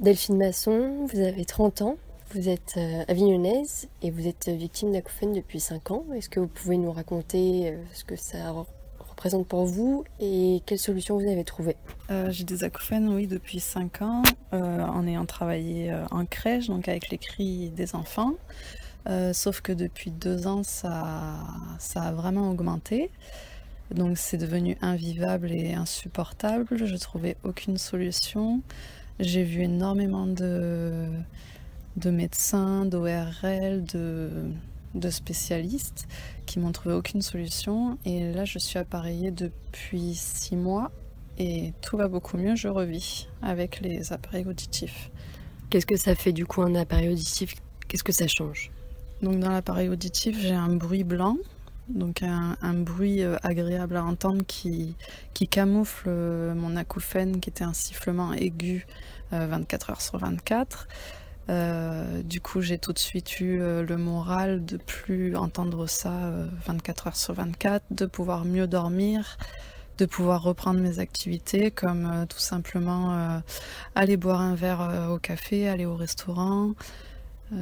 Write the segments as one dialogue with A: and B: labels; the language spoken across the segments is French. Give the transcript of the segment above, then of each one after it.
A: Delphine Masson, vous avez 30 ans, vous êtes euh, avignonnaise et vous êtes victime d'acouphènes depuis 5 ans. Est-ce que vous pouvez nous raconter euh, ce que ça re- représente pour vous et quelles solutions vous avez trouvées?
B: Euh, J'ai des acouphènes, oui, depuis 5 ans, en ayant travaillé en crèche, donc avec les cris des enfants. Sauf que depuis deux ans, ça, ça a vraiment augmenté. Donc c'est devenu invivable et insupportable. Je trouvais aucune solution. J'ai vu énormément de, de médecins, d'ORL, de, de spécialistes qui m'ont trouvé aucune solution. Et là, je suis appareillée depuis six mois et tout va beaucoup mieux. Je revis avec les appareils auditifs.
A: Qu'est-ce que ça fait du coup un appareil auditif? Qu'est-ce que ça change?
B: Donc dans l'appareil auditif, j'ai un bruit blanc, donc un, bruit euh, agréable à entendre qui, camoufle euh, mon acouphène qui était un sifflement aigu euh, 24 heures sur 24. Euh, du coup, j'ai tout de suite eu euh, le moral de plus entendre ça euh, 24 heures sur 24, de pouvoir mieux dormir, de pouvoir reprendre mes activités comme euh, tout simplement euh, aller boire un verre euh, au café, aller au restaurant, euh,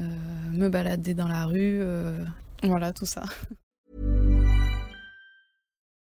B: me balader dans la rue, euh, voilà tout ça.